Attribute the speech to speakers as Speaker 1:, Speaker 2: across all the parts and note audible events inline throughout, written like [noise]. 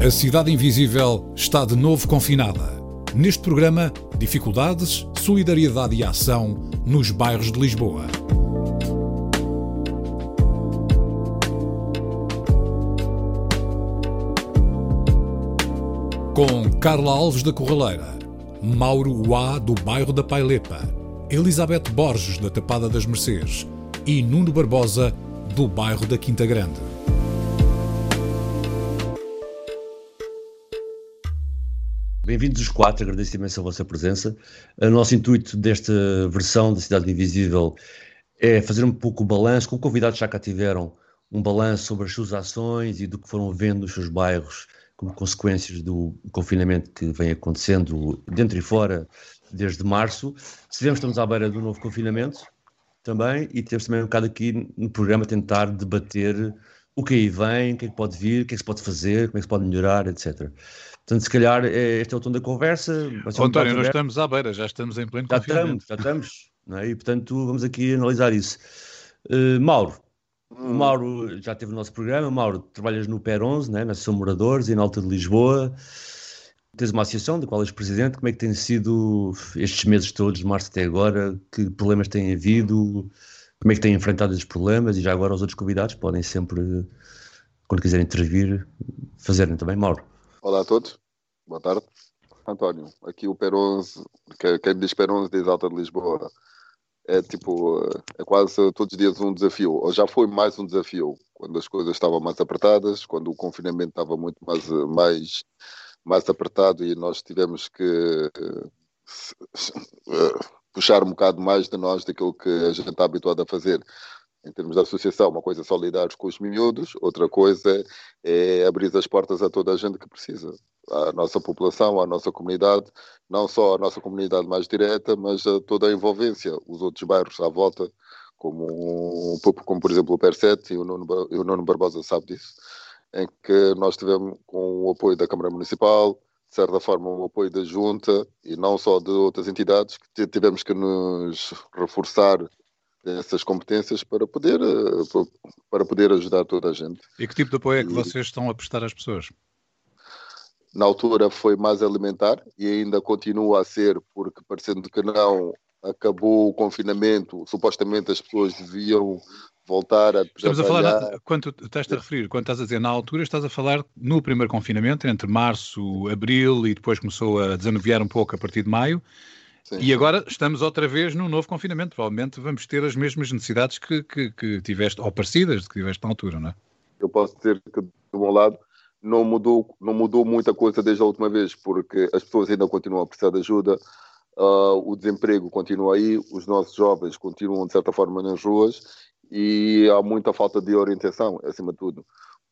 Speaker 1: A Cidade Invisível está de novo confinada. Neste programa, dificuldades, solidariedade e ação nos bairros de Lisboa. Com Carla Alves da Corraleira, Mauro Uá do bairro da Pailepa, Elizabeth Borges da Tapada das Mercês e Nuno Barbosa do bairro da Quinta Grande.
Speaker 2: Bem-vindos os quatro, agradeço imenso a vossa presença. O nosso intuito desta versão da Cidade Invisível é fazer um pouco o balanço, como convidados já cá tiveram, um balanço sobre as suas ações e do que foram vendo nos seus bairros como consequências do confinamento que vem acontecendo dentro e fora desde março. Sabemos que estamos à beira do novo confinamento também e temos também um bocado aqui no programa tentar debater o que aí vem, o que é que pode vir, o que é que se pode fazer, como é que se pode melhorar, etc. Portanto, se calhar é, este é o tom da conversa.
Speaker 3: Um António, nós estamos à beira, já estamos em pleno
Speaker 2: já. Estamos, já estamos, é? e portanto vamos aqui analisar isso. Uh, Mauro, hum. o Mauro já teve o nosso programa. Mauro, trabalhas no PER 11, né? na Associação Moradores e na Alta de Lisboa. Tens uma associação da qual és presidente. Como é que tem sido estes meses todos, de março até agora? Que problemas têm havido? Como é que têm enfrentado esses problemas? E já agora os outros convidados podem sempre, quando quiserem intervir, fazerem também. Mauro.
Speaker 4: Olá a todos, boa tarde. António, aqui o Peronze, quem diz Peronze diz Alta de Lisboa. É tipo, é quase todos os dias um desafio, ou já foi mais um desafio, quando as coisas estavam mais apertadas, quando o confinamento estava muito mais, mais, mais apertado e nós tivemos que uh, puxar um bocado mais de nós daquilo que a gente está habituado a fazer em termos de associação, uma coisa é só lidar com os miúdos, outra coisa é abrir as portas a toda a gente que precisa. A nossa população, a nossa comunidade, não só a nossa comunidade mais direta, mas a toda a envolvência, os outros bairros à volta, como, como por exemplo o PER7 e o Nuno, o Nuno Barbosa sabe disso, em que nós tivemos com o apoio da Câmara Municipal, de certa forma o apoio da Junta e não só de outras entidades, que tivemos que nos reforçar essas competências para poder, eh, para poder ajudar toda a gente.
Speaker 3: E que tipo de apoio é que vocês estão a prestar às pessoas?
Speaker 4: Na altura foi mais alimentar e ainda continua a ser, porque parecendo que não, acabou o confinamento, supostamente as pessoas deviam voltar a
Speaker 3: Estamos a falar, quando estás a referir, quando estás a dizer na altura, estás a falar no primeiro confinamento, entre março, abril e depois começou a desanuviar um pouco a partir de maio. Sim. E agora estamos outra vez num novo confinamento. Provavelmente vamos ter as mesmas necessidades que, que, que tiveste, ou parecidas que tiveste na altura, não é?
Speaker 4: Eu posso dizer que, do meu lado, não mudou, não mudou muita coisa desde a última vez, porque as pessoas ainda continuam a precisar de ajuda, uh, o desemprego continua aí, os nossos jovens continuam, de certa forma, nas ruas e há muita falta de orientação, acima de tudo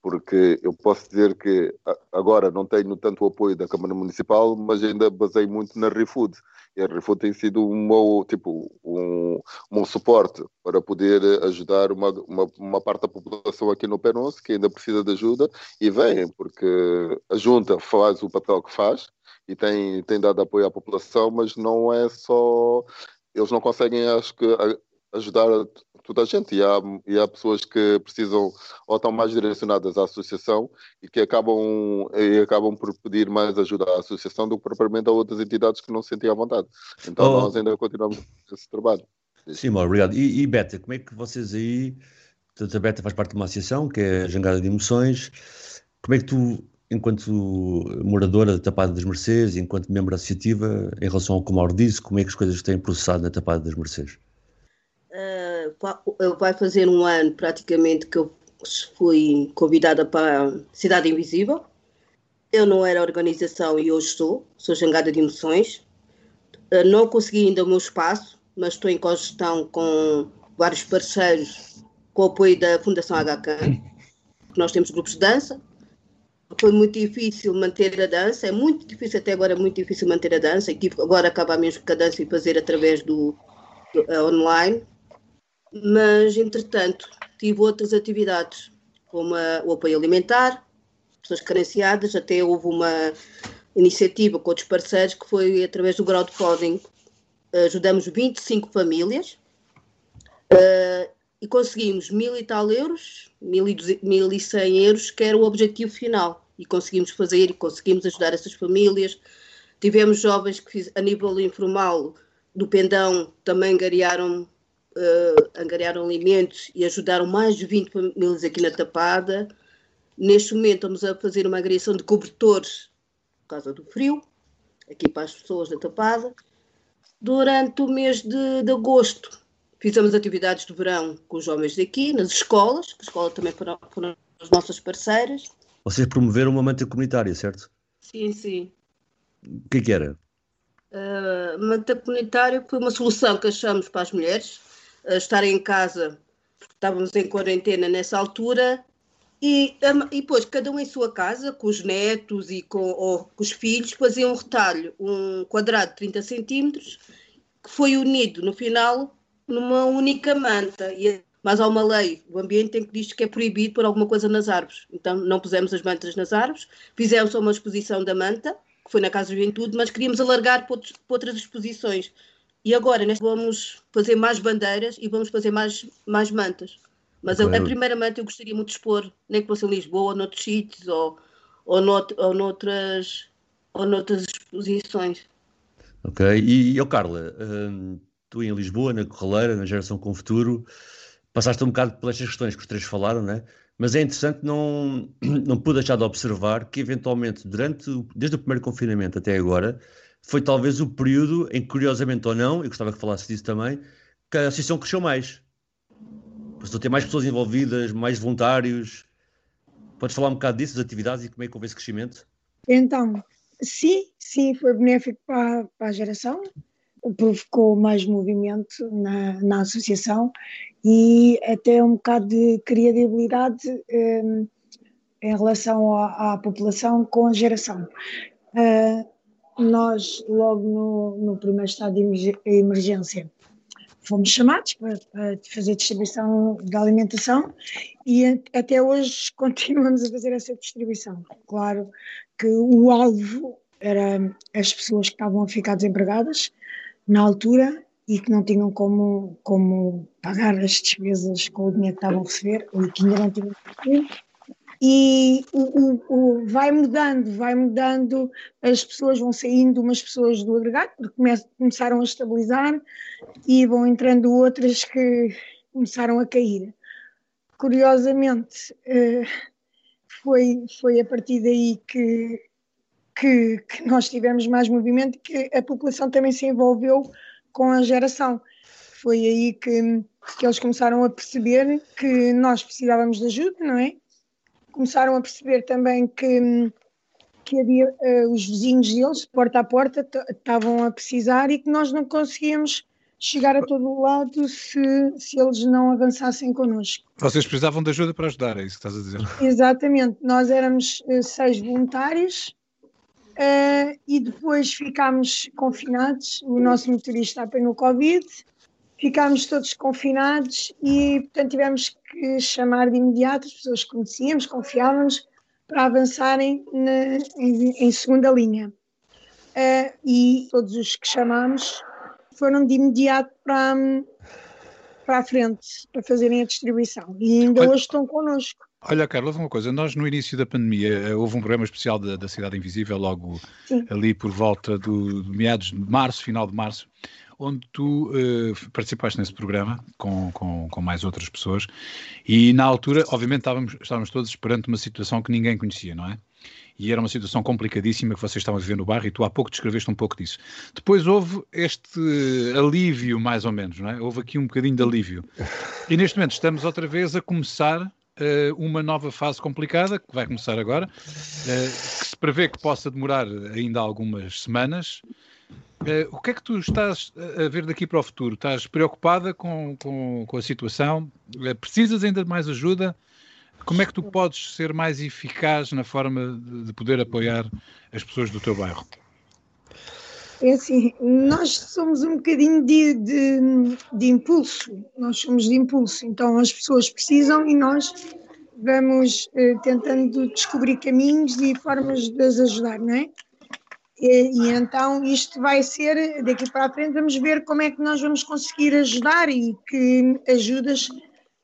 Speaker 4: porque eu posso dizer que agora não tenho tanto apoio da Câmara Municipal, mas ainda basei muito na ReFood. E a ReFood tem sido um meu, tipo, um, um suporte para poder ajudar uma, uma, uma, parte da população aqui no Penonce, que ainda precisa de ajuda, e vem, porque a Junta faz o papel que faz e tem, tem dado apoio à população, mas não é só. Eles não conseguem, acho que, ajudar toda a gente e há, e há pessoas que precisam ou estão mais direcionadas à associação e que acabam, e acabam por pedir mais ajuda à associação do que propriamente a outras entidades que não se sentem à vontade. Então oh. nós ainda continuamos esse trabalho.
Speaker 2: Sim, Mauro, obrigado. E, e Beta, como é que vocês aí, portanto a Beta faz parte de uma associação que é a Jangada de Emoções, como é que tu enquanto moradora da Tapada das Mercês, enquanto membro associativa, em relação ao que o Mauro disse, como é que as coisas têm processado na Tapada das Mercês?
Speaker 5: Uh, vai fazer um ano praticamente que eu fui convidada para a Cidade Invisível. Eu não era organização e hoje estou, sou jangada de emoções. Uh, não consegui ainda o meu espaço, mas estou em cogestão com vários parceiros, com o apoio da Fundação HK. [laughs] Nós temos grupos de dança. Foi muito difícil manter a dança, é muito difícil, até agora é muito difícil manter a dança. E tive agora acabar mesmo com a dança e fazer através do, do uh, online. Mas, entretanto, tive outras atividades, como a, o apoio alimentar, pessoas carenciadas, até houve uma iniciativa com outros parceiros que foi através do crowdfunding. Ajudamos 25 famílias uh, e conseguimos mil e tal euros, mil e cem euros, que era o objetivo final. E conseguimos fazer e conseguimos ajudar essas famílias. Tivemos jovens que, a nível informal do Pendão, também angariaram, uh, angariaram alimentos e ajudaram mais de 20 famílias aqui na Tapada. Neste momento estamos a fazer uma agregação de cobertores por causa do frio, aqui para as pessoas da Tapada. Durante o mês de, de agosto fizemos atividades de verão com os jovens daqui, nas escolas, que a escola também foram, foram as nossas parceiras.
Speaker 2: Vocês promoveram uma manta comunitária, certo?
Speaker 5: Sim, sim.
Speaker 2: O que, é que era?
Speaker 5: Uh, manta comunitária foi uma solução que achamos para as mulheres estarem em casa, porque estávamos em quarentena nessa altura, e, e depois, cada um em sua casa, com os netos e com, ou, com os filhos, fazia um retalho, um quadrado de 30 centímetros, que foi unido no final numa única manta. E, mas há uma lei do ambiente em que diz que é proibido pôr alguma coisa nas árvores. Então não pusemos as mantas nas árvores, fizemos só uma exposição da manta, que foi na Casa de Juventude, mas queríamos alargar para, outros, para outras exposições. E agora neste, vamos fazer mais bandeiras e vamos fazer mais, mais mantas. Mas a, a, primeira manta eu gostaria muito de expor, nem que fosse em Lisboa, ou noutros sítios, ou, ou, nout, ou, noutras, ou noutras exposições.
Speaker 2: Ok, e, e Carla, hum, tu em Lisboa, na Corraleira, na Geração com Futuro, passaste um bocado pelas questões que os três falaram, né? mas é interessante, não, não pude deixar de observar que, eventualmente, durante, desde o primeiro confinamento até agora, foi talvez o período em que, curiosamente ou não, eu gostava que falasse disso também, que a associação cresceu mais. Estou a ter mais pessoas envolvidas, mais voluntários. Podes falar um bocado disso, das atividades e como é que houve esse crescimento?
Speaker 6: Então, sim, sim, foi benéfico para, para a geração, provocou mais movimento na, na associação e até um bocado de credibilidade um, em relação à, à, população com a geração. Uh, nós, logo no, no primeiro estado de emergência, fomos chamados para, para, fazer distribuição de alimentação e até hoje [laughs] continuamos a fazer essa distribuição. Claro que o alvo era as pessoas que estavam a ficar desempregadas na altura e que não tinham como, como pagar as despesas com o dinheiro que estavam a receber ou que ainda não tinham recebido e o, o, o, vai mudando, vai mudando, as pessoas vão saindo umas pessoas do agregado, porque come, começaram a estabilizar e vão entrando outras que começaram a cair. Curiosamente, uh, foi, foi a partir daí que, que, que nós tivemos mais movimento, que a população também se envolveu com a geração. Foi aí que, que eles começaram a perceber que nós precisávamos de ajuda, não é? Começaram a perceber também que, que havia uh, os vizinhos deles, porta a porta, estavam a precisar e que nós não conseguíamos chegar a todo o lado se, se eles não avançassem connosco.
Speaker 3: Vocês precisavam de ajuda para ajudar, é isso que estás a dizer?
Speaker 6: Exatamente, nós éramos uh, seis voluntários uh, e depois ficámos confinados, o nosso motorista apanhou Covid, ficámos todos confinados e, portanto, tivemos que chamar de imediato as pessoas que conhecíamos, confiávamos, para avançarem na, em, em, segunda linha. Uh, e todos os que chamámos foram de imediato para, para a frente, para fazerem a distribuição. E ainda Olha, hoje estão connosco.
Speaker 3: Olha, Carlos, uma coisa. Nós, no início da pandemia, eh, houve um programa especial da, da Cidade Invisível, logo Sim. ali por volta do, do meados de março, final de março, onde tu uh, participaste nesse programa com, com, com, mais outras pessoas e na altura, obviamente, estávamos, estávamos todos perante uma situação que ninguém conhecia, não é? E era uma situação complicadíssima que vocês estavam a viver no bairro e tu há pouco descreveste um pouco disso. Depois houve este alívio, mais ou menos, não é? Houve aqui um bocadinho de alívio. E neste momento estamos outra vez a começar uh, uma nova fase complicada, que vai começar agora, uh, que se prevê que possa demorar ainda algumas semanas, Uh, o que é que tu estás a ver daqui para o futuro? Estás preocupada com, com, com a situação? Precisas ainda de mais ajuda? Como é que tu podes ser mais eficaz na forma de poder apoiar as pessoas do teu bairro?
Speaker 6: É assim, nós somos um bocadinho de, de, de, impulso, nós somos de impulso, então as pessoas precisam e nós vamos eh, tentando descobrir caminhos e formas de as ajudar, não é? E, e, então isto vai ser, daqui para a frente vamos ver como é que nós vamos conseguir ajudar e que ajudas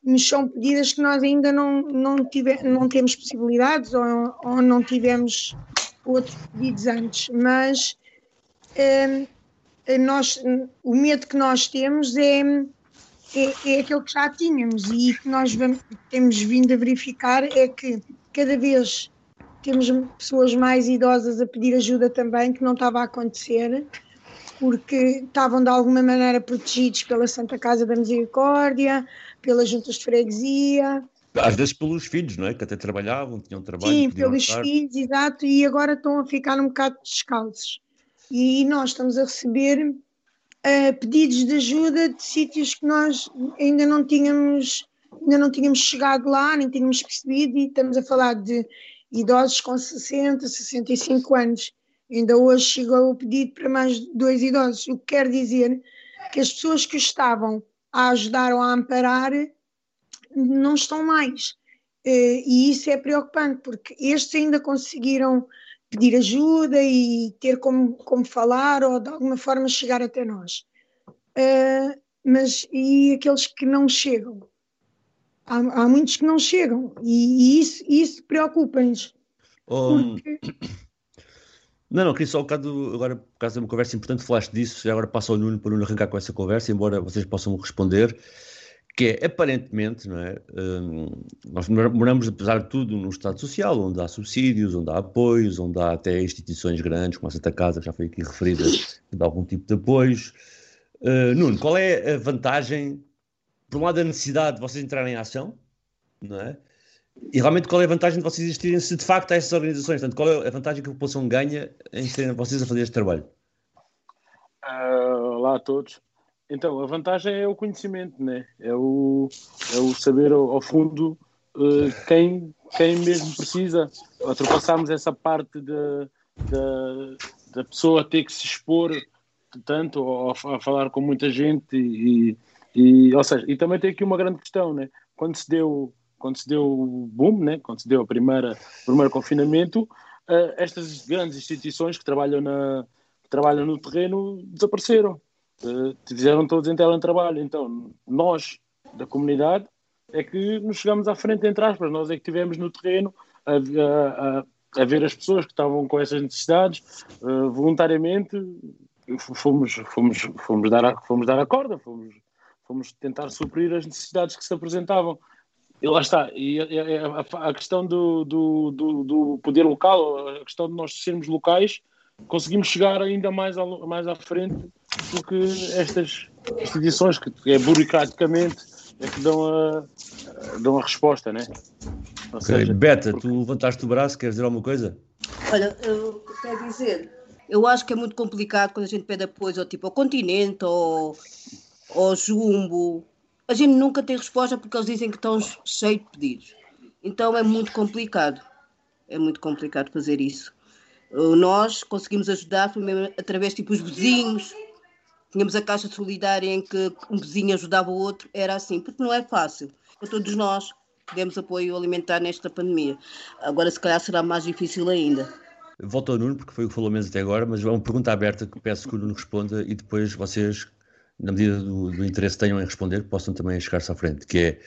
Speaker 6: nos são pedidas que nós ainda não, não, tive, não temos possibilidades ou, ou não tivemos outros pedidos antes, mas nós, o medo que nós temos é, é, é aquele que já tínhamos e que nós vamos, temos vindo a verificar é que cada vez temos pessoas mais idosas a pedir ajuda também, que não estava a acontecer, porque estavam de alguma maneira protegidos pela Santa Casa da Misericórdia, pelas juntas de freguesia.
Speaker 2: Às vezes pelos filhos, não é? Que até trabalhavam, tinham trabalho.
Speaker 6: Sim, pelos filhos, exato, e agora estão a ficar um bocado descalços. E nós estamos a receber uh, pedidos de ajuda de sítios que nós ainda não tínhamos ainda não tínhamos chegado lá, nem tínhamos percebido, e estamos a falar de idosos com 60, 65 anos. Ainda hoje chegou o pedido para mais dois idosos, o que quer dizer que as pessoas que estavam a ajudar ou a amparar não estão mais. Eh, e isso é preocupante, porque estes ainda conseguiram pedir ajuda e ter como, como falar ou de alguma forma chegar até nós. Uh, mas e aqueles que não chegam? Há, há muitos que não chegam e, e isso, isso preocupa-nos.
Speaker 2: Um, porque... Não, não, queria só um bocado, agora, por causa de uma conversa importante, falaste disso, agora passo ao Nuno para o Nuno arrancar com essa conversa, embora vocês possam responder que é aparentemente, não é? Um, nós moramos, apesar de tudo, num Estado social, onde há subsídios, onde há apoios, onde há até instituições grandes, como a Santa Casa, que já foi aqui referida, que dá algum tipo de apoios. Uh, Nuno, qual é a vantagem, por um lado, a necessidade de vocês entrarem em ação, não é? E realmente qual é a vantagem de vocês existirem se de facto há essas organizações? Portanto, qual é a vantagem que a população ganha em serem vocês a fazer este trabalho?
Speaker 7: Uh, olá a todos. Então, a vantagem é o conhecimento, né? é, o, é o saber ao, ao fundo uh, quem, quem mesmo precisa. Ultrapassarmos essa parte da, da, da pessoa ter que se expor tanto a, a falar com muita gente e, e, ou seja, e também tem aqui uma grande questão, né? quando se deu quando se deu o boom, né? quando se deu a primeira, o primeiro confinamento, uh, estas grandes instituições que trabalham, na, que trabalham no terreno desapareceram uh, fizeram todos em teletrabalho. Então, nós, da comunidade, é que nos chegamos à frente, entre aspas, nós é que estivemos no terreno a, a, a, ver as pessoas que estavam com essas necessidades, uh, voluntariamente fomos, fomos, fomos, dar a, fomos dar a corda, fomos, fomos tentar suprir as necessidades que se apresentavam. E lá está, e a, a, a questão do, do, do, do, poder local, a questão de nós sermos locais, conseguimos chegar ainda mais, a, mais à frente do que estas instituições que é burocraticamente é que dão a, dão a resposta, né?
Speaker 2: Ou okay. seja, Beta, porque... tu levantaste o braço, queres dizer alguma coisa?
Speaker 5: Olha, eu quero dizer, eu acho que é muito complicado quando a gente pede apoio ao tipo ao continente ou ao jumbo. A gente nunca tem resposta porque eles dizem que estão cheios de pedidos. Então é muito complicado. É muito complicado fazer isso. Nós conseguimos ajudar através tipo os vizinhos, Tínhamos a Caixa Solidária em que um vizinho ajudava o outro, era assim, porque não é fácil. Para todos nós demos apoio alimentar nesta pandemia. Agora, se calhar, será mais difícil ainda.
Speaker 2: Volto ao Nuno, porque foi o que falou menos até agora, mas é uma pergunta aberta que peço que o Nuno responda e depois vocês, na medida do, do interesse que tenham em responder, possam também chegar-se à frente, que é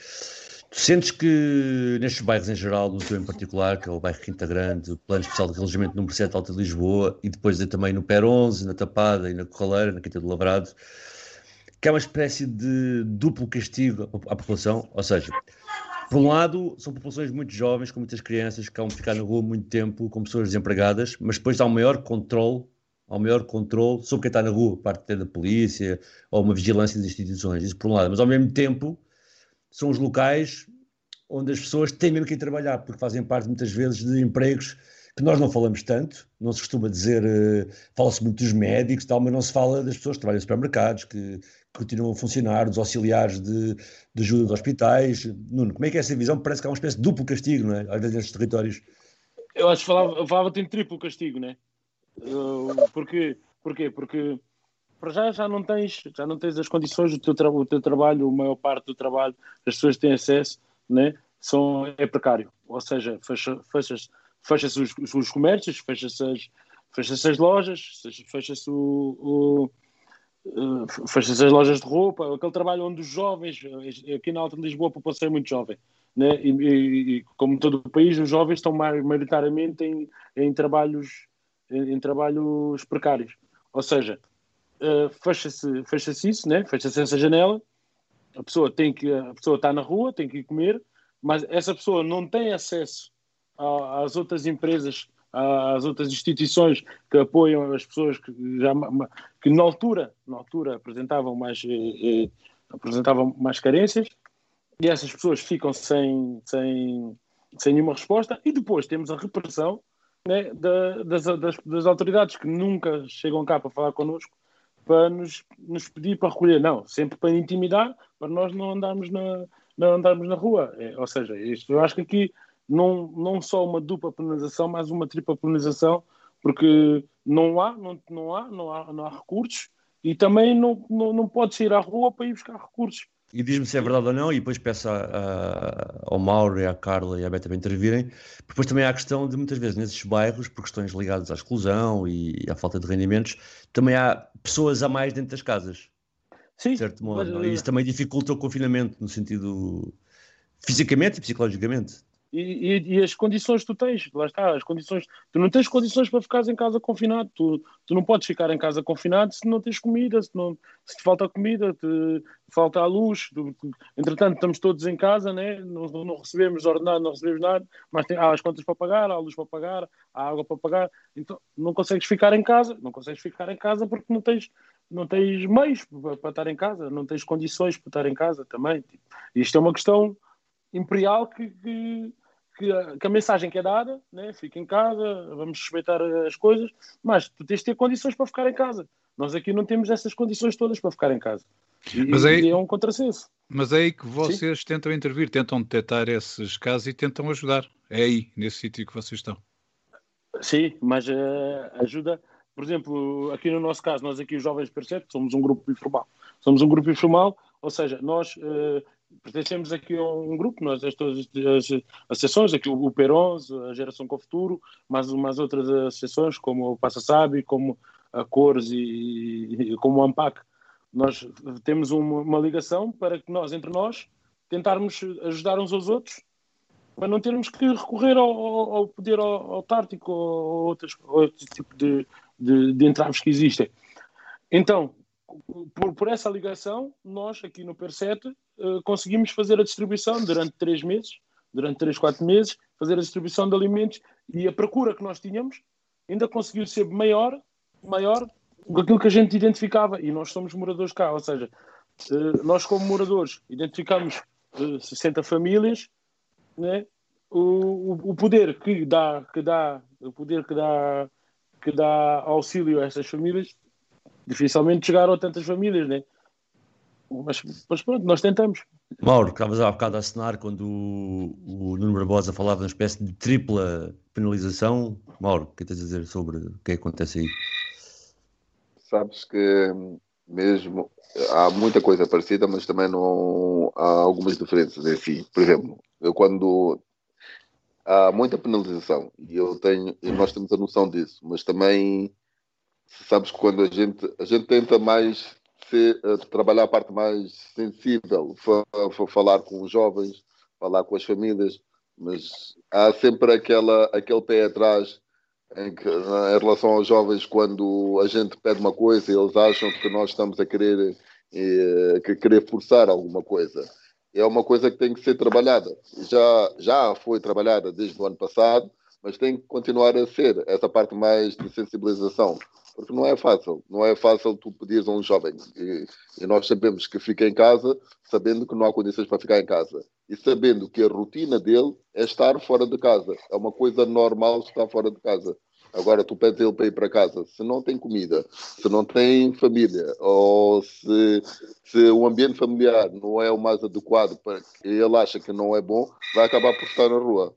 Speaker 2: Tu sentes que nestes bairros em geral, no teu em particular, que é o bairro Quinta Grande, o Plano Especial de Relogimento número 7 Alta de Lisboa, e depois também no PER 11, na Tapada e na Corraleira, na Quinta do Lavrado, que é uma espécie de duplo castigo à população, ou seja, por um lado, são populações muito jovens, com muitas crianças, que vão ficar na rua muito tempo, com pessoas desempregadas, mas depois há um maior controle, há um maior controle sobre quem está na rua, parte da polícia, ou uma vigilância das instituições, isso por um lado, mas ao mesmo tempo são os locais onde as pessoas têm mesmo que ir trabalhar, porque fazem parte muitas vezes de empregos que nós não falamos tanto, não se costuma dizer, uh, fala-se muito dos médicos e tal, mas não se fala das pessoas que trabalham em supermercados, que, que continuam a funcionar, dos auxiliares de, de, ajuda de hospitais. Nuno, como é que é essa visão? Parece que há uma espécie de duplo castigo, não é? Às vezes nestes territórios.
Speaker 7: Eu acho que falava, falava em triplo castigo, não é? Uh, porquê? Porquê? Porque para já já não tens, já não tens as condições do teu, tra o teu trabalho, a maior parte do trabalho as pessoas têm acesso, né? São, é precário. Ou seja, fecha-se fecha fecha os, os comércios, fecha-se as, fecha as lojas, fecha-se o, o fecha-se as lojas de roupa, aquele trabalho onde os jovens, aqui na Alta de Lisboa a população é muito jovem, né? e, e, e como todo o país, os jovens estão maioritariamente em, em trabalhos em, em trabalhos precários. Ou seja, uh, fecha-se fecha isso, né? fecha-se essa janela, a pessoa tem que a pessoa está na rua, tem que ir comer, mas essa pessoa não tem acesso a, às outras empresas, às outras instituições que apoiam as pessoas que já que na altura, na altura apresentavam mais eh, eh, apresentavam mais carências e essas pessoas ficam sem, sem, sem nenhuma resposta e depois temos a repressão né, da, das, das, das, autoridades que nunca chegam cá para falar connosco, para nos, nos pedir para recolher, não, sempre para intimidar, para nós não andarmos na, não andarmos na rua. É, ou seja, isto, eu acho que aqui não, não só uma dupla penalização, mas uma tripla penalização, porque não há, não, não há, não há, não há recursos e também não, não, não pode sair à rua para ir buscar recursos.
Speaker 2: E diz-me se é verdade ou não, e depois peço a, a, ao Mauro e à Carla e à Beta para intervirem. Depois também há a questão de muitas vezes nesses bairros, por questões ligadas à exclusão e à falta de rendimentos, também há pessoas a mais dentro das casas.
Speaker 7: Sim.
Speaker 2: De certo modo. Mas, e isso também dificulta o confinamento, no sentido fisicamente e psicologicamente.
Speaker 7: E, e, e, as condições que tu tens, lá está, as condições, tu não tens condições para ficares em casa confinado, tu, tu não podes ficar em casa confinado se não tens comida, se, não, se te falta comida, te falta a luz, tu, tu, entretanto estamos todos em casa, né? não, não recebemos ordenado, não recebemos nada, mas tem, há as contas para pagar, há a luz para pagar, há água para pagar, então não consegues ficar em casa, não consegues ficar em casa porque não tens, não tens meios para, para estar em casa, não tens condições para estar em casa também. Tipo, isto é uma questão imperial que, que, que, a, que, a, mensagem que é dada, né? fica em casa, vamos respeitar as coisas, mas tu tens de ter condições para ficar em casa. Nós aqui não temos essas condições todas para ficar em casa. E, mas aí, é um contrassenso.
Speaker 3: Mas é aí que vocês Sim. tentam intervir, tentam detectar esses casos e tentam ajudar. É aí, nesse sítio que vocês estão.
Speaker 7: Sim, mas uh, ajuda, por exemplo, aqui no nosso caso, nós aqui os Jovens Percebe, somos um grupo informal. Somos um grupo informal, ou seja, nós uh, pertencemos aqui a um grupo, nós, as, todas as associações, aqui o, o a Geração com o Futuro, mais umas outras associações, como o Passa Sabe, como a Cores e, e como o AMPAC. Nós temos uma, uma, ligação para que nós, entre nós, tentarmos ajudar uns aos outros, para não termos que recorrer ao, ao poder autártico ou outros, outro tipo de, de, de entraves que existem. Então, por, por, essa ligação, nós aqui no PER7 uh, conseguimos fazer a distribuição durante três meses, durante três, quatro meses, fazer a distribuição de alimentos e a procura que nós tínhamos ainda conseguiu ser maior, maior do aquilo que a gente identificava. E nós somos moradores cá, ou seja, uh, nós como moradores identificamos uh, 60 famílias, né? O, o, o, poder que dá, que dá, o poder que dá, que dá auxílio a essas famílias dificilmente chegaram a tantas famílias, né? Mas, mas pronto, nós tentamos.
Speaker 2: Mauro, estavas há bocado a assinar quando o, o Nuno Barbosa falava de uma espécie de tripla penalização. Mauro, o que tens a dizer sobre o que acontece aí?
Speaker 4: Sabes que mesmo há muita coisa parecida, mas também não há algumas diferenças. Enfim, por exemplo, eu quando há muita penalização e eu tenho e nós temos a noção disso, mas também sabes que quando a gente, a gente tenta mais ser, uh, trabalhar a parte mais sensível, falar com os jovens, falar com as famílias, mas há sempre aquela, aquele pé atrás em, que, em relação aos jovens, quando a gente pede uma coisa, eles acham que nós estamos a querer, eh, que querer forçar alguma coisa. É uma coisa que tem que ser trabalhada. Já, já foi trabalhada desde o ano passado, mas tem que continuar a ser essa parte mais de sensibilização porque não é fácil. Não é fácil tu pedires a um jovem. E, e, nós sabemos que fica em casa sabendo que não há condições para ficar em casa. e sabendo que a rotina dele é estar fora de casa. É uma coisa normal estar fora de casa. Agora tu pedes ele para ir para casa, se não tem comida, se não tem família, ou se, se o ambiente familiar não é o mais adequado para que ele acha que não é bom, vai acabar por estar na rua.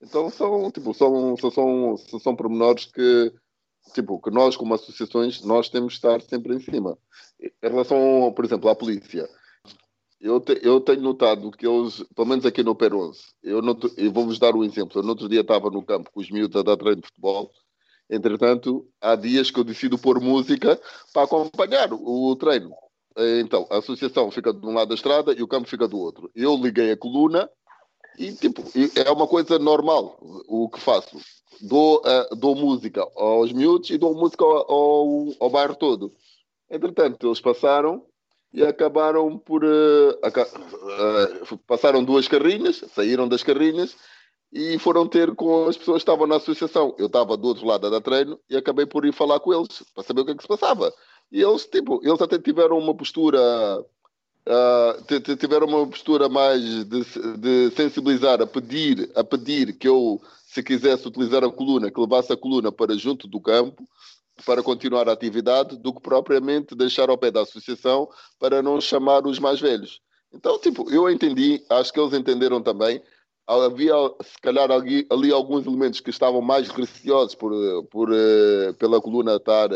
Speaker 4: Então são, tipo, são, são, são, são pormenores que, tipo, que nós como associações, nós temos de estar sempre em cima. Em relação, por exemplo, à polícia, eu, te, eu tenho notado que eles, pelo menos aqui no Per 11, eu, eu vou-vos dar um exemplo. Eu no outro dia estava no campo com os miúdos a dar treino de futebol. Entretanto, há dias que eu decido pôr música para acompanhar o, o treino. Então, a associação fica de um lado da estrada e o campo fica do outro. Eu liguei a coluna e, tipo, é uma coisa normal o que faço. Dou, uh, dou música aos miúdos e dou música ao, ao, ao bairro todo. Entretanto, eles passaram e acabaram por. Uh, uh, passaram duas carrinhas, saíram das carrinhas e foram ter com as pessoas que estavam na associação. Eu estava do outro lado a dar treino e acabei por ir falar com eles para saber o que é que se passava. E eles, tipo, eles até tiveram uma postura. Uh, tiveram uma postura mais de, de, sensibilizar, a pedir, a pedir que eu, se quisesse utilizar a coluna, que levasse a coluna para junto do campo, para continuar a atividade do que propriamente deixar ao pé da associação para não chamar os mais velhos. Então, tipo, eu entendi, acho que eles entenderam também. Havia, se calhar, ali, ali alguns elementos que estavam mais receosos por, por, uh, pela coluna estar,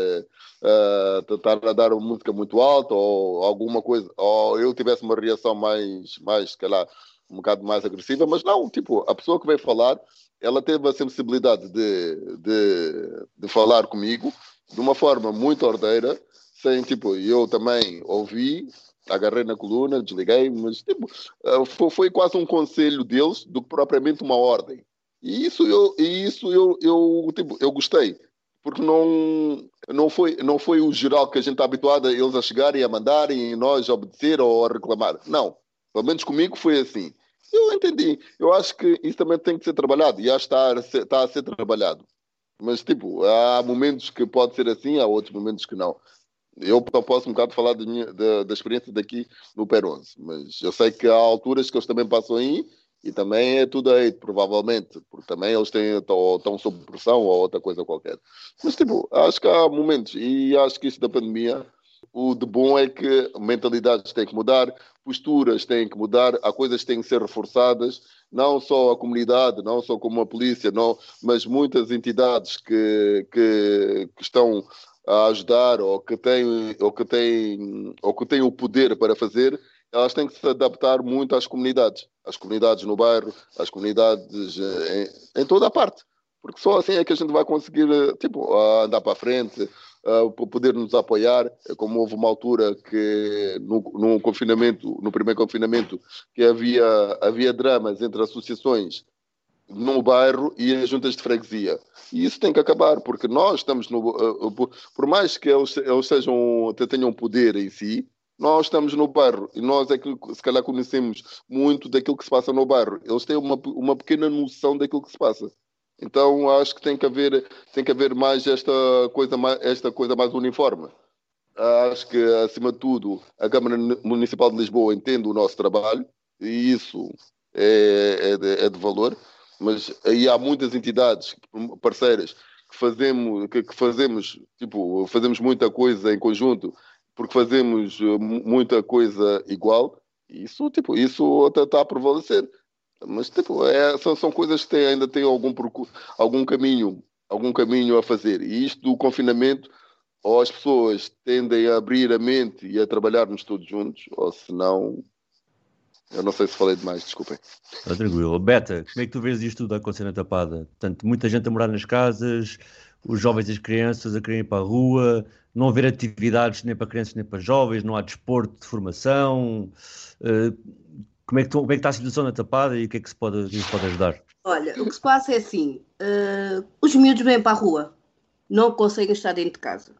Speaker 4: uh, estar a dar uma música muito alta ou alguma coisa, ou eu tivesse uma reação mais, mais, se calhar, um bocado mais agressiva, mas não, tipo, a pessoa que veio falar, ela teve a sensibilidade de, de, de falar comigo de uma forma muito ordeira, sem tipo, eu também ouvi, agarrei na coluna, desliguei, mas tipo, eh, foi quase um conselho deles do que propriamente uma ordem. E isso eu, e isso eu, eu, tipo, eu gostei, porque não, não, foi, não foi o geral que a gente está habituado a eles a chegarem, a mandarem, e nós a obedecer ou a reclamar. Não, pelo menos comigo foi assim. Eu entendi. Eu acho que isso também tem que ser trabalhado e acho que está a ser, está a ser trabalhado. Mas, tipo, há momentos que pode ser assim, há outros momentos que não. Eu posso um bocado falar minha, da, da experiência daqui no Per 11, mas eu sei que há alturas que eles também passam aí e também é tudo aí, provavelmente, porque também eles têm, estão, sob pressão ou outra coisa qualquer. Mas, tipo, acho que há momentos e acho que isso da pandemia, o de bom é que mentalidades têm que mudar, posturas têm que mudar, há coisas que têm que ser reforçadas não só a comunidade, não só como a polícia, não, mas muitas entidades que, que, que estão a ajudar ou que têm ou que têm ou que têm o poder para fazer, elas têm que se adaptar muito às comunidades, às comunidades no bairro, às comunidades em, em toda a parte, porque só assim é que a gente vai conseguir tipo andar para frente, poder nos apoiar, é como houve uma altura que no, no, confinamento, no primeiro confinamento, que havia, havia dramas entre associações no bairro e as juntas de freguesia. E isso tem que acabar, porque nós estamos no. Uh, por mais que eles, eles sejam, tenham poder em si, nós estamos no bairro e nós é que se calhar conhecemos muito daquilo que se passa no bairro. Eles têm uma, uma pequena noção daquilo que se passa. Então acho que tem que haver, tem que haver mais esta coisa, esta coisa mais uniforme. Acho que, acima de tudo, a Câmara Municipal de Lisboa entende o nosso trabalho e isso é, é, de, é de valor, mas aí há muitas entidades parceiras que fazemos, que, que fazemos, tipo, fazemos muita coisa em conjunto porque fazemos muita coisa igual. Isso, tipo, isso está a prevalecer. Mas tipo, é, são, são coisas que têm, ainda têm algum, algum caminho algum caminho a fazer. E isto do confinamento, ou as pessoas tendem a abrir a mente e a trabalharmos todos juntos, ou se não, eu não sei se falei demais, desculpem.
Speaker 2: Está tranquilo. Beta, como é que tu vês isto tudo acontecer na tapada? Portanto, muita gente a morar nas casas, os jovens e as crianças a querem ir para a rua, não haver atividades nem para crianças nem para jovens, não há desporto de formação. Uh, como é, que, como é que está a situação na tapada e o que é que se pode, que se pode ajudar?
Speaker 5: Olha, o que se passa é assim: uh, os miúdos vêm para a rua, não conseguem estar dentro de casa.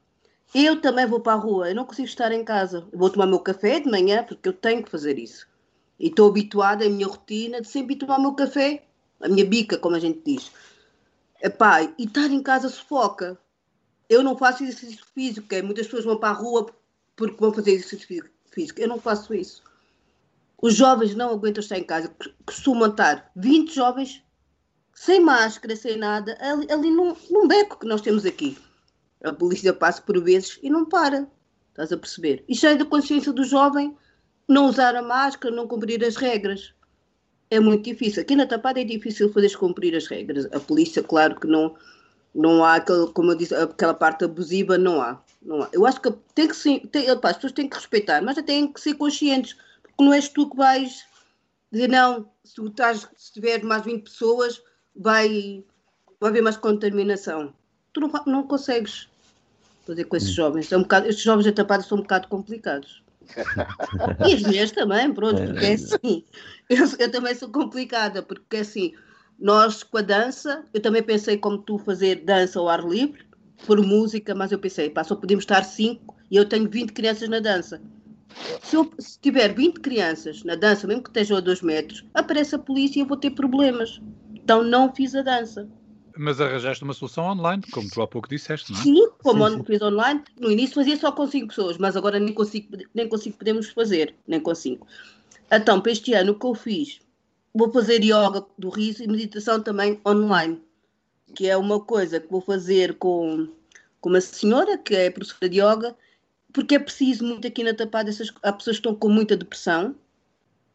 Speaker 5: Eu também vou para a rua, eu não consigo estar em casa. Vou tomar meu café de manhã porque eu tenho que fazer isso. E estou habituada, é a minha rotina de sempre tomar meu café, a minha bica, como a gente diz. Epá, e estar em casa sufoca. Eu não faço exercício físico, é, muitas pessoas vão para a rua porque vão fazer exercício físico. Eu não faço isso Os jovens não aguentam estar em casa, costumam estar 20 jovens sem máscara, sem nada, ali, ali num, num beco que nós temos aqui. A polícia passa por vezes e não para. Estás a perceber? E cheio da consciência do jovem não usar a máscara, não cumprir as regras. É muito difícil. Aqui na Tapada é difícil fazer cumprir as regras. A polícia, claro que não, não há, aquele, como eu disse, aquela parte abusiva, não há. Não há. Eu acho que tem que ser, tem, as pessoas têm que respeitar, mas têm que ser conscientes, porque não és tu que vais dizer, não, se, tu estás, se tiver mais 20 pessoas, vai, vai haver mais contaminação. Tu não, não consegues fazer com esses hum. jovens. É um bocado, estes jovens atapados são um bocado complicados. E as mulheres também, pronto, porque é assim. Eu, eu, também sou complicada, porque é assim, nós com a dança, eu também pensei como tu fazer dança ao ar livre, por música, mas eu pensei, pá, só podemos estar cinco e eu tenho 20 crianças na dança. Se, eu, se tiver 20 crianças na dança, mesmo que estejam a 2 metros, aparece a polícia e eu vou ter problemas. Então não fiz a dança.
Speaker 3: Mas arranjaste uma solução online, como tu há pouco disseste, não é?
Speaker 5: Sim, como sim, sim. fiz online. No início fazia só com 5 pessoas, mas agora nem consigo, nem consigo podemos fazer, nem com 5. Então, para este ano, o que eu fiz? Vou fazer yoga do riso e meditação também online, que é uma coisa que vou fazer com, com uma senhora que é professora de yoga, porque é preciso muito aqui na Tapada, essas, há pessoas que estão com muita depressão,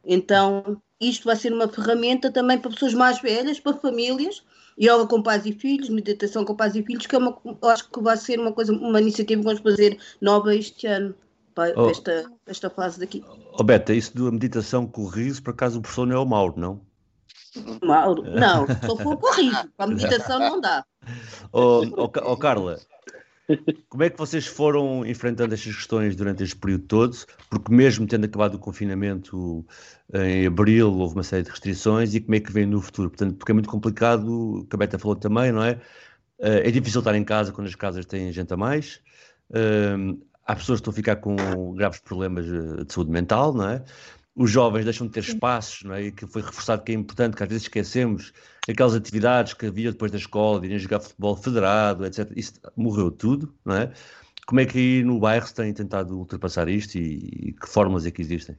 Speaker 5: então isto vai ser uma ferramenta também para pessoas mais velhas, para famílias, yoga com pais e filhos, meditação com pais e filhos, que é uma, acho que vai ser uma coisa, uma iniciativa que vamos fazer nova este ano, para oh, esta, esta fase daqui.
Speaker 2: Oh Beta, isso da meditação com o riso, por acaso o professor não é o Mauro, não?
Speaker 5: Mauro, não, só com o riso, para a meditação não dá. [laughs]
Speaker 2: Oh, oh, oh Carla, como é que vocês foram enfrentando estas questões durante este período todo? Porque mesmo tendo acabado o confinamento em abril, houve uma série de restrições e como é que vem no futuro? Portanto, porque é muito complicado, que a Beta falou também, não é? Eh, é difícil estar em casa quando as casas têm gente a mais. Eh, há pessoas que estão a ficar com graves problemas eh, de saúde mental, não é? Os jovens deixam de ter espaços, não é? E que foi reforçado que é importante, que às vezes esquecemos aquelas atividades que havia depois da escola, de irem jogar futebol federado, etc. Isso morreu tudo, não é? Como é que aí no bairro se tem tentado ultrapassar isto e, e que formas é que existem?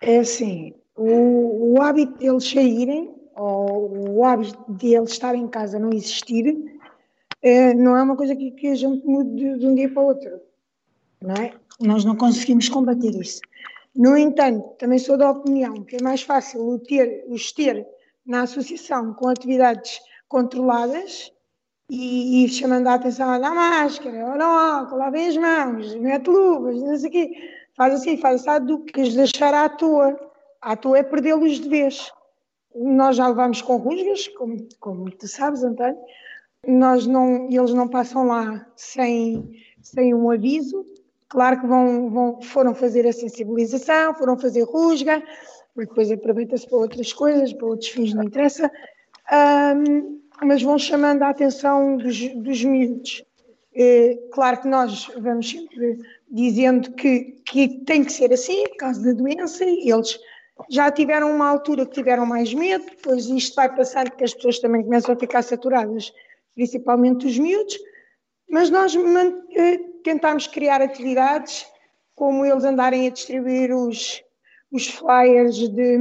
Speaker 6: É assim, o, o hábito deles saírem, ou o hábito de eles estar em casa não existir, é, não é uma coisa que, que a gente mude de, de, um dia para o outro, não é? Nós não conseguimos combater isso. No entanto, também sou da opinião que é mais fácil o ter, os ter na associação com atividades controladas e, e chamando a atenção a máscara, olha o álcool, lavem as mãos, mete luvas, não sei o quê, faz assim, faz assim, do que os deixar à toa. À toa é perdê-los de vez. Nós já levamos com rusgas, como, como tu sabes, António, nós não, eles não passam lá sem, sem um aviso. Claro que vão, vão, foram fazer a sensibilização, foram fazer rusga, porque depois aproveita-se para outras coisas, para outros fins, não interessa, um, mas vão chamando a atenção dos, dos miúdos. É, claro que nós vamos sempre dizendo que, que tem que ser assim, por causa da doença, e eles já tiveram uma altura que tiveram mais medo, depois isto vai passando, que as pessoas também começam a ficar saturadas, principalmente os miúdos, mas nós eh, tentámos criar atividades, como eles andarem a distribuir os, os flyers de,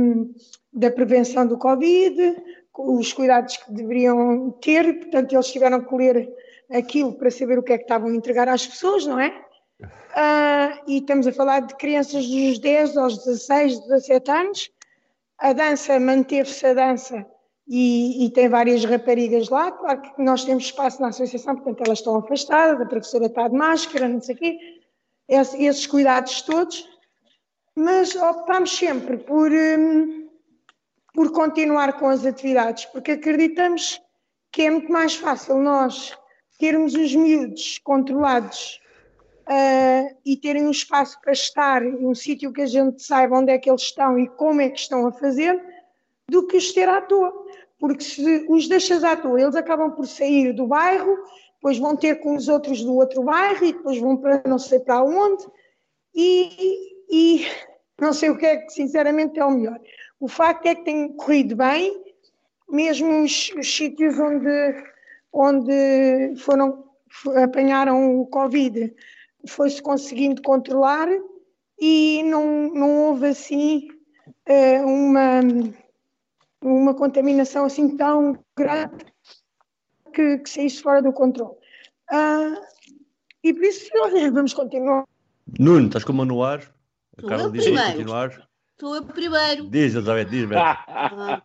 Speaker 6: da prevenção do Covid, os cuidados que deveriam ter, portanto, eles tiveram que ler aquilo para saber o que é que estavam a entregar às pessoas, não é? Uh, [laughs] e estamos a falar de crianças dos 10 aos 16, 17 anos. A dança, manteve-se a dança e, e, tem várias raparigas lá. Claro que nós temos espaço na associação, portanto elas estão afastadas, a professora está de máscara, não sei o quê. esses cuidados todos mas optamos sempre por, um, por continuar com as atividades, porque acreditamos que é muito mais fácil nós termos os miúdos controlados uh, e terem um espaço para estar, um sítio que a gente saiba onde é que eles estão e como é que estão a fazer, do que os ter à toa. Porque se os deixas à toa, eles acabam por sair do bairro, depois vão ter com os outros do outro bairro e depois vão para não sei para onde. E, e não sei o que é que sinceramente é o melhor. O facto é que tem corrido bem, mesmo os, os sítios onde, onde foram, apanharam o Covid, foi-se conseguindo controlar e não, não houve assim uh, uma, uma contaminação assim tão grande que, que saísse fora do controle. Uh, e por isso, olha, [laughs] vamos continuar.
Speaker 2: Nuno, estás com a mão no ar?
Speaker 5: A Carla diz primeiro. continuar. Sou eu primeiro.
Speaker 2: Diz, Elizabeth, diz, Beta.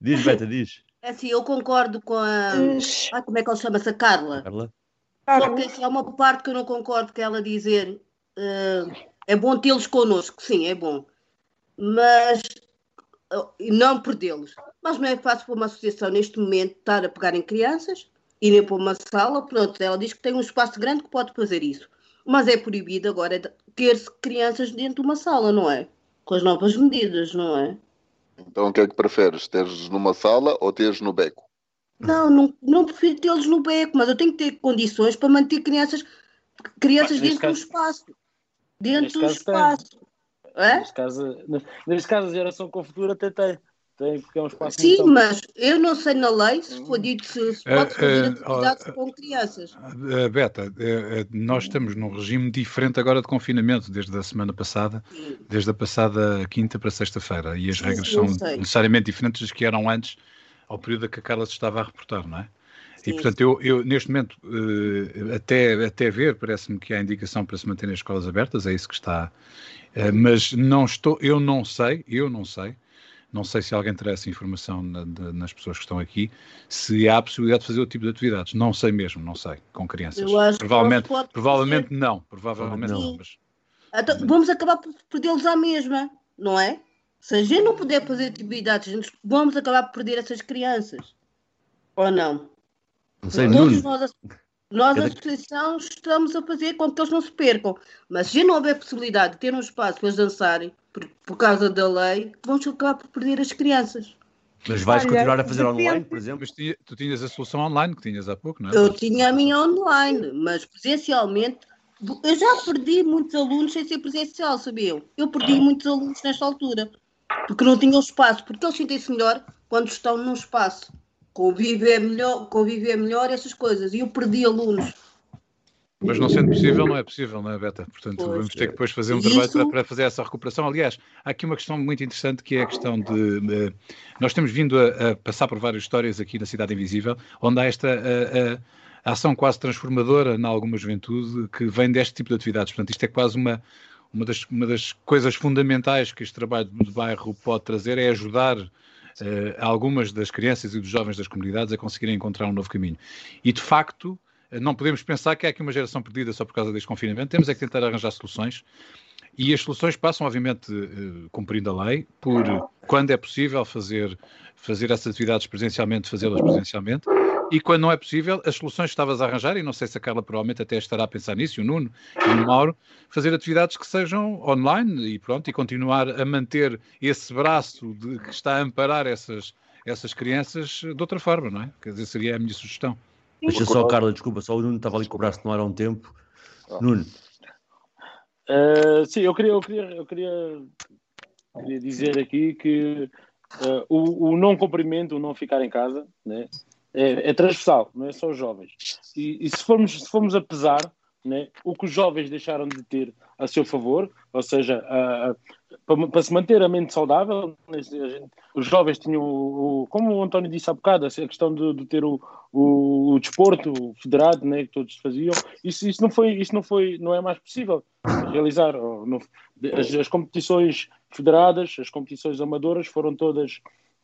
Speaker 2: Diz, Beta, diz.
Speaker 5: É assim, eu concordo com a. Ah, como é que ela chama-se? A Carla. Carla. Só que há uma parte que eu não concordo que ela dizer uh, é bom tê-los connosco, sim, é bom. Mas uh, não perdê-los. Mas não é fácil para uma associação neste momento estar a pegar em crianças, irem para uma sala, pronto, ela diz que tem um espaço grande que pode fazer isso. Mas é proibido agora ter-se crianças dentro de uma sala, não é? Com as novas medidas, não é?
Speaker 4: Então o que é que preferes? Teres numa sala ou teres no beco?
Speaker 5: Não, não, não prefiro tê-los no beco, mas eu tenho que ter condições para manter crianças, crianças dentro caso, do espaço. Dentro do espaço.
Speaker 7: É? Neste, caso, neste caso, a geração com futuro até tem. Tem, porque é um espaço
Speaker 5: Sim, muito mas eu não sei na lei se foi dito se, se pode fazer uh, atividades uh, com crianças.
Speaker 3: Uh, Beta, nós estamos num regime diferente agora de confinamento, desde a semana passada, Sim. desde a passada quinta para sexta-feira, e as Sim, regras são sei. necessariamente diferentes das que eram antes, ao período a que a Carla se estava a reportar, não é? E, portanto, eu, eu neste momento, até, até ver, parece-me que há indicação para se manterem as escolas abertas, é isso que está. mas não estou, eu não sei, eu não sei, não sei se alguém terá essa informação na, de, nas pessoas que estão aqui, se há a possibilidade de fazer outro tipo de atividades. Não sei mesmo, não sei, com crianças. provavelmente provavelmente não, provavelmente não. não mas...
Speaker 5: então, vamos acabar por perdê-los à mesma, não é? Se a gente não puder fazer atividades, vamos acabar por perder essas crianças. Ou não?
Speaker 2: Não sei, Todos
Speaker 5: nós, nós, a associação, estamos a fazer com que eles não se percam. Mas se não houver possibilidade de ter um espaço para eles dançarem, por, por causa da lei, vamos acabar por perder as crianças.
Speaker 2: Mas vais Olha, continuar a fazer online, por exemplo? Mas
Speaker 3: tu tinhas a solução online que tinhas há pouco, não é?
Speaker 5: Eu tinha a minha online, mas presencialmente eu já perdi muitos alunos sem ser presencial, sabiam? Eu perdi muitos alunos nesta altura, porque não tinham espaço, porque eles sentem-se melhor quando estão num espaço. Conviver melhor, conviver melhor essas coisas. E eu perdi alunos
Speaker 3: mas não sendo possível, não é possível, não é, Beta? Portanto, pois, vamos ter que depois fazer um isso... trabalho para, para, fazer essa recuperação. Aliás, há aqui uma questão muito interessante que é a questão de. Uh, nós temos vindo a, a, passar por várias histórias aqui na Cidade Invisível, onde há esta. Uh, uh, ação quase transformadora na alguma juventude que vem deste tipo de atividades. Portanto, isto é quase uma, uma, das, uma das coisas fundamentais que este trabalho de bairro pode trazer, é ajudar algumas das crianças e dos jovens das comunidades a conseguirem encontrar um novo caminho. E, de facto, não podemos pensar que há aqui uma geração perdida só por causa deste confinamento. Temos é que tentar arranjar soluções. E as soluções passam, obviamente, eh, cumprindo a lei, por, quando é possível, fazer, fazer essas atividades presencialmente, fazê-las presencialmente. E quando não é possível, as soluções que estavas a arranjar, e não sei se a Carla provavelmente até estará a pensar nisso, e o Nuno e o Mauro, fazer atividades que sejam online e pronto, e continuar a manter esse braço de, que está a amparar essas, essas crianças de outra forma, não é? Quer dizer, seria a minha sugestão.
Speaker 2: Deixa só, Carla, desculpa, só o Nuno estava ali a cobrar-se não era um tempo. Ah. Nuno.
Speaker 7: Uh, sim, eu queria, eu queria, eu queria, queria dizer aqui que uh, o, o, não cumprimento, o não ficar em casa, né, é, é transversal, não é só os jovens. E, e, se, formos, se formos a pesar, né, o que os jovens deixaram de ter a seu favor, ou seja, a, para, para, se manter a mente saudável, né, gente, os jovens tinham, o, como o António disse há bocado, a questão de, de ter o, o, o, desporto federado, né, que todos faziam, isso, isso, não foi, isso não foi, não é mais possível realizar. Não, as, as, competições federadas, as competições amadoras foram todas,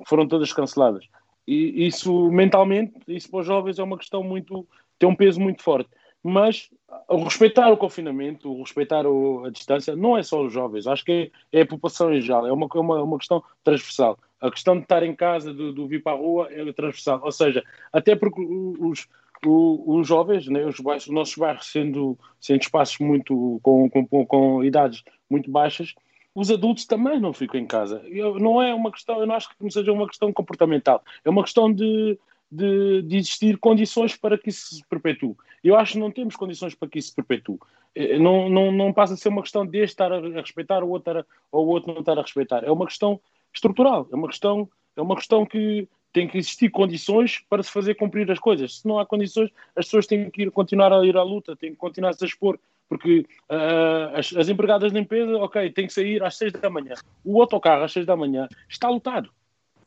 Speaker 7: foram todas canceladas. E isso mentalmente, isso para os jovens é uma questão muito, tem um peso muito forte. Mas respeitar o confinamento, respeitar o, a distância, não é só os jovens, acho que é, é a população em geral, é uma, é uma, uma questão transversal. A questão de estar em casa, de vir para a rua, é transversal. Ou seja, até porque os, os, jovens, né, os, bairros, os nossos bairros sendo, sendo espaços muito com, com, com, idades muito baixas, os adultos também não ficam em casa. Eu, não é uma questão, eu não acho que seja uma questão comportamental, é uma questão de, de, de, existir condições para que isso se perpetue. Eu acho que não temos condições para que isso se perpetue. Eh, não, não, não passa a ser uma questão de este estar a respeitar ou, outro, ou outro não estar a respeitar. É uma questão estrutural, é uma questão, é uma questão que tem que existir condições para se fazer cumprir as coisas. Se não há condições, as pessoas têm que ir, continuar a ir à luta, têm que continuar a se expor Porque uh, as, as, empregadas de limpeza, ok, tem que sair às 6 da manhã. O autocarro às 6 da manhã está lotado.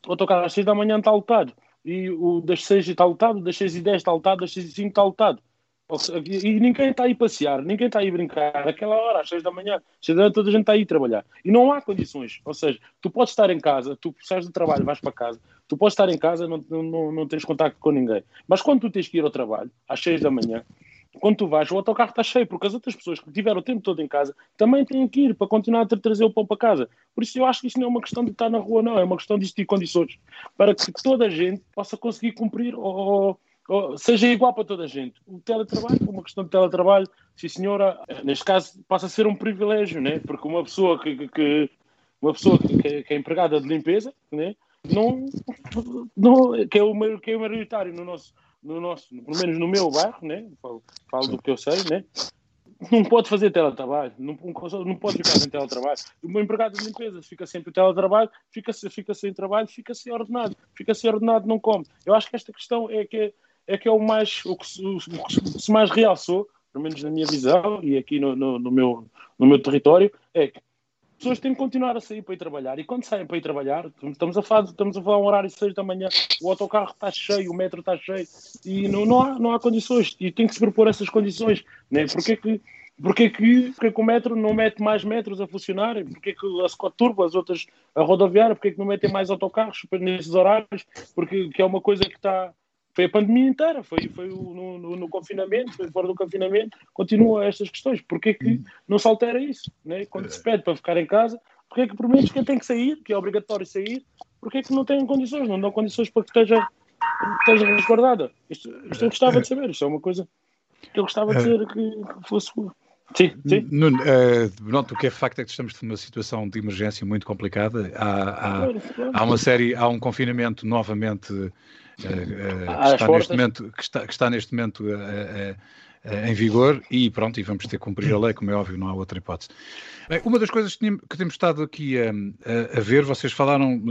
Speaker 7: O autocarro às 6 da manhã está lotado. E o das 6 está lotado, das 6 e 10 está lotado, das 6 e 5 está lotado. E ninguém está aí passear, ninguém está aí brincar. Aquela hora, às 6 da manhã, toda a gente está aí trabalhar. E não há condições. Ou seja, tu podes estar em casa, tu sais do trabalho, vais para casa, tu podes estar em casa, não, não, não tens contato com ninguém. Mas quando tu tens que ir ao trabalho, às 6 da manhã, quando tu vais, o autocarro está cheio, porque as outras pessoas que tiveram o tempo todo em casa também têm que ir para continuar a trazer o pão para casa. Por isso eu acho que isso não é uma questão de estar na rua, não, é uma questão de existir condições para que toda a gente possa conseguir cumprir ou, ou seja igual para toda a gente. O teletrabalho, uma questão de teletrabalho, sim senhora, neste caso passa a ser um privilégio, né? porque uma pessoa que, que uma pessoa que, que, é empregada de limpeza, né? não, não, que, é o, que é o maioritário no nosso, no nosso, pelo menos no meu bairro, né? falo, falo do que eu sei, né? não pode fazer teletrabalho, não, não pode ficar sem teletrabalho. O meu empregado de limpeza fica sempre teletrabalho, fica, fica sem trabalho, fica sem ordenado, fica sem ordenado, não come. Eu acho que esta questão é que é, é que é o mais o que, se, o que se mais realçou, pelo menos na minha visão e aqui no, no, no, meu, no meu território, é que pessoas têm que continuar a sair para ir trabalhar e quando saem para ir trabalhar, estamos a falar, estamos a falar um horário de 6 da manhã, o autocarro está cheio, o metro está cheio e não, não, há, não há condições e tem que se propor essas condições. Né? Porque que Porquê que, porque que o metro não mete mais metros a funcionar? Porquê que a Scott Turbo, as outras, a rodoviária, porquê que não metem mais autocarros nesses horários? Porque que é uma coisa que está, foi a pandemia inteira, foi, foi no, no, no, confinamento, foi fora do confinamento, continua estas questões. Porquê que não se altera isso? Né? Quando se pede para ficar em casa, porquê que por menos quem tem que sair, que é obrigatório sair, porquê que não têm condições, não dão condições para que esteja, esteja resguardada? Isto, isto eu gostava de saber, isto é uma coisa que eu gostava de dizer que, que fosse... Sim, sim.
Speaker 3: Nuno, uh, pronto, o que é facto é que estamos numa situação de emergência muito complicada. Há, há, há uma série, há um confinamento novamente que, está neste momento, que, está, que está neste momento em vigor e pronto, e vamos ter que cumprir a lei, como é óbvio, não há outra hipótese. Bem, uma das coisas que, temos estado aqui a, a, a ver, vocês falaram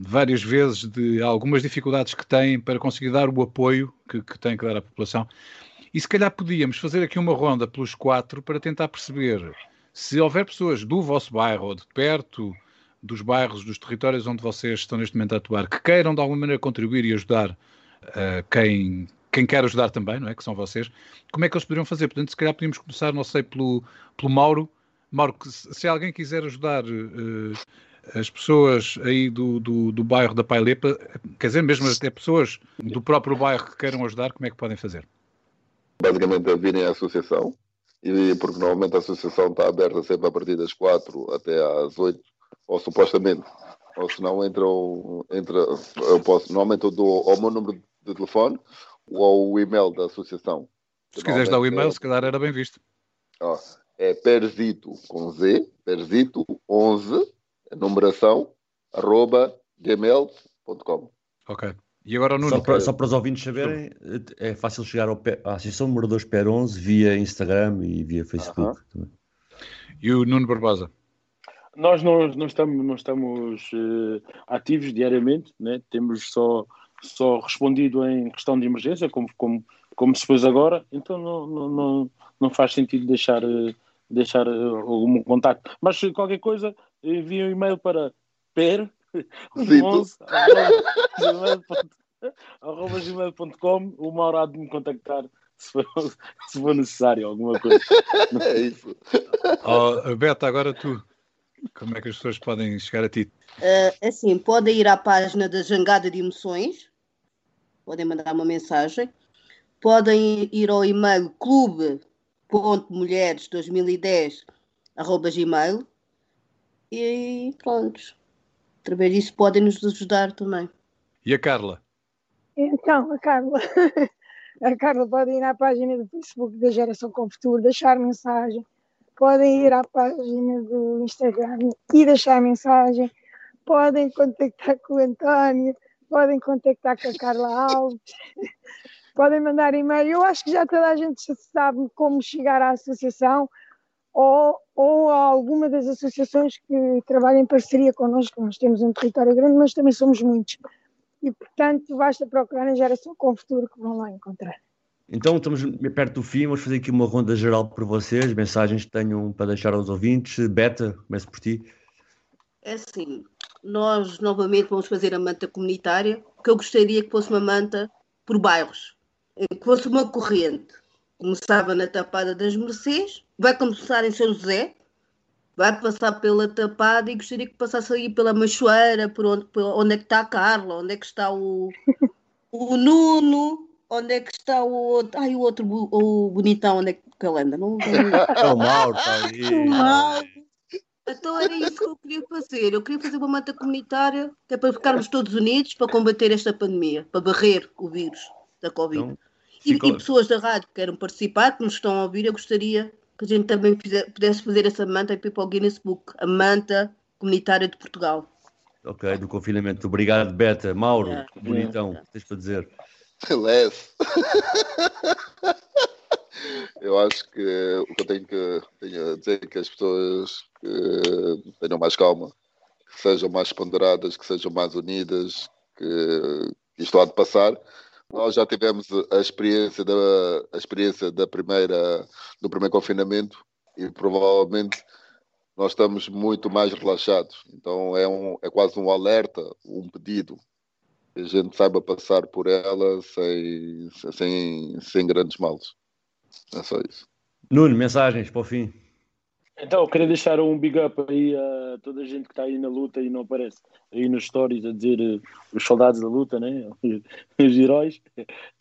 Speaker 3: várias vezes de algumas dificuldades que têm para conseguir dar o apoio que, que têm que dar à população. E se calhar podíamos fazer aqui uma ronda pelos quatro para tentar perceber se houver pessoas do vosso bairro ou de perto dos bairros, dos territórios onde vocês estão neste momento a atuar, que queiram de alguma maneira contribuir e ajudar uh, quem, quem quer ajudar também, não é? Que são vocês, como é que eles poderiam fazer? Portanto, se calhar podíamos começar, não sei, pelo, pelo Mauro. Mauro, se alguém quiser ajudar uh, as pessoas aí do, do, do bairro da Pailepa, quer dizer, mesmo até pessoas do próprio bairro que queiram ajudar, como é que podem fazer?
Speaker 4: Basicamente, virem à associação, e porque normalmente a associação está aberta sempre a partir das 4 até às 8 ou supostamente, ou se não entram, entra, eu posso, normalmente eu dou ao meu número de telefone ou ao e-mail da associação.
Speaker 3: Se quiseres dar o e-mail, é, se calhar era bem visto.
Speaker 4: Ó, é perzito com Z, perzito 11, numeração, arroba gmail.com.
Speaker 3: Ok. E agora Nuno,
Speaker 2: só, para, só para os ouvintes saberem, é fácil chegar ao, à Associação de Moradores PER 11 via Instagram e via Facebook. Uh -huh.
Speaker 3: E o Nuno Barbosa?
Speaker 7: Nós não, não estamos, não estamos uh, ativos diariamente, né? temos só, só respondido em questão de emergência, como, como, como se fez agora, então não, não, não, não faz sentido deixar, uh, deixar uh, algum contato. Mas qualquer coisa, envia um e-mail para per [laughs] 11 arroba gmail.com o Mauro há de me contactar se for, se for necessário alguma coisa. [laughs]
Speaker 4: É isso.
Speaker 3: Oh, Beto, agora tu. Como é que as pessoas podem chegar a ti?
Speaker 5: Uh, assim, podem ir à página da Jangada de Emoções, podem mandar uma mensagem, podem ir ao e-mail clube.mulheres2010 arroba gmail e pronto. Através disso podem nos ajudar também.
Speaker 3: E a Carla?
Speaker 6: Então, a Carla. [laughs] A Carla pode ir à página do Facebook da Geração com Futuro, deixar mensagem podem ir à página do Instagram e deixar mensagem, podem contactar com o António, podem contactar com a Carla Alves, [laughs] podem mandar e-mail. Eu acho que já toda a gente sabe como chegar à associação ou, ou a alguma das associações que trabalham em parceria connosco. Nós temos um território grande, mas também somos muitos. E, portanto, basta procurar na Geração com Futuro que vão lá encontrar.
Speaker 2: Então estamos perto do fim, vamos fazer aqui uma ronda geral por vocês, mensagens que tenham para deixar aos ouvintes. Beta, começo por ti.
Speaker 5: É assim, nós novamente vamos fazer a manta comunitária, que eu gostaria que fosse uma manta por bairros, que fosse uma corrente. Começava na Tapada das Mercês, vai começar em São José, vai passar pela Tapada e gostaria que passasse aí pela Machoeira, por onde, por onde é que está a Carla, onde é que está o, o Nuno, onde é que está o outro, ai o outro, o bonitão, onde é que ele anda? Não,
Speaker 2: É o Mauro, está ali.
Speaker 5: O Mauro. Então era isso que eu queria fazer. Eu queria fazer uma manta comunitária que é para ficarmos todos unidos para combater esta pandemia, para barrer o vírus da Covid.
Speaker 2: Então,
Speaker 5: E, e pessoas da rádio que queiram participar, que nos estão a ouvir, eu gostaria que a gente também fizer- pudesse fazer essa manta e ir para o Guinness Book, a manta comunitária de Portugal.
Speaker 2: Ok, do confinamento. Obrigado, Beta. Mauro,
Speaker 5: É.
Speaker 2: bonitão, o que tens para dizer?
Speaker 4: Leve. [laughs] Eu acho que o que eu tenho, que tenho a dizer é que as pessoas que tenham mais calma, que sejam mais ponderadas, que sejam mais unidas, que isto há de passar. Nós já tivemos a experiência da, a experiência da primeira, do primeiro confinamento e provavelmente nós estamos muito mais relaxados. Então é, um, é quase um alerta, um pedido que a gente saiba passar por ela sem, sem, sem grandes males. É só isso.
Speaker 2: Nuno, mensagens para o fim.
Speaker 7: Então, eu queria deixar um big up aí a toda a gente que está aí na luta e não aparece aí nos stories a dizer eh, os soldados da luta, né? [laughs] os heróis.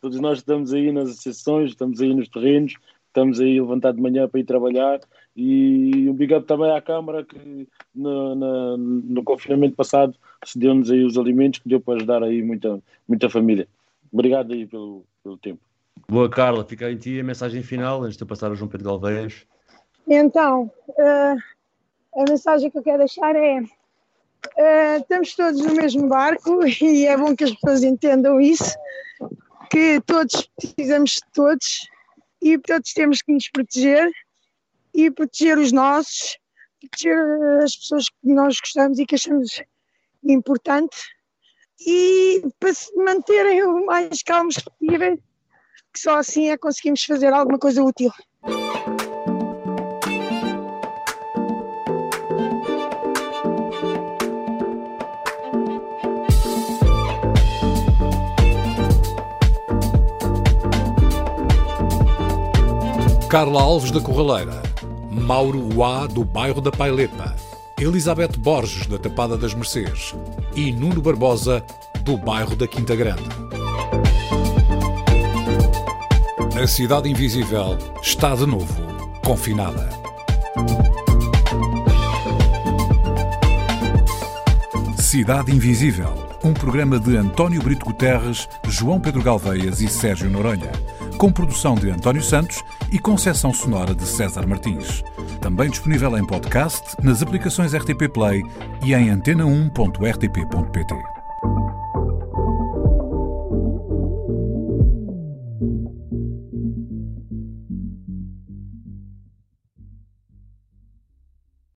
Speaker 7: Todos nós estamos aí nas associações, estamos aí nos terrenos, estamos aí levantar de manhã para ir trabalhar. E um big up também à Câmara que no, na- no confinamento passado cedeu-nos aí os alimentos que deu para ajudar aí muita, muita família. Obrigado aí pelo, pelo tempo.
Speaker 2: Boa, Carla, fica em ti a mensagem final antes de eu passar ao João Pedro Galveias.
Speaker 6: Então, eh, a mensagem que eu quero deixar é: eh, estamos todos no mesmo barco [laughs] e é bom que as pessoas entendam isso, que todos precisamos de todos e todos temos que nos proteger e proteger os nossos, proteger as pessoas que nós gostamos e que achamos importante e para se manterem o mais calmos possível, que só assim é conseguimos fazer alguma coisa útil.
Speaker 3: Carla Alves da Corraleira, Mauro Uá do bairro da Pailepa, Elizabeth Borges da Tapada das Mercês e Nuno Barbosa do bairro da Quinta Grande. A Cidade Invisível está de novo confinada. Cidade Invisível, um programa de António Brito Guterres, João Pedro Galveias e Sérgio Noronha, com produção de António Santos e concessão sonora de César Martins. Também disponível em podcast, nas aplicações RTP Play e em antena1.rtp.pt.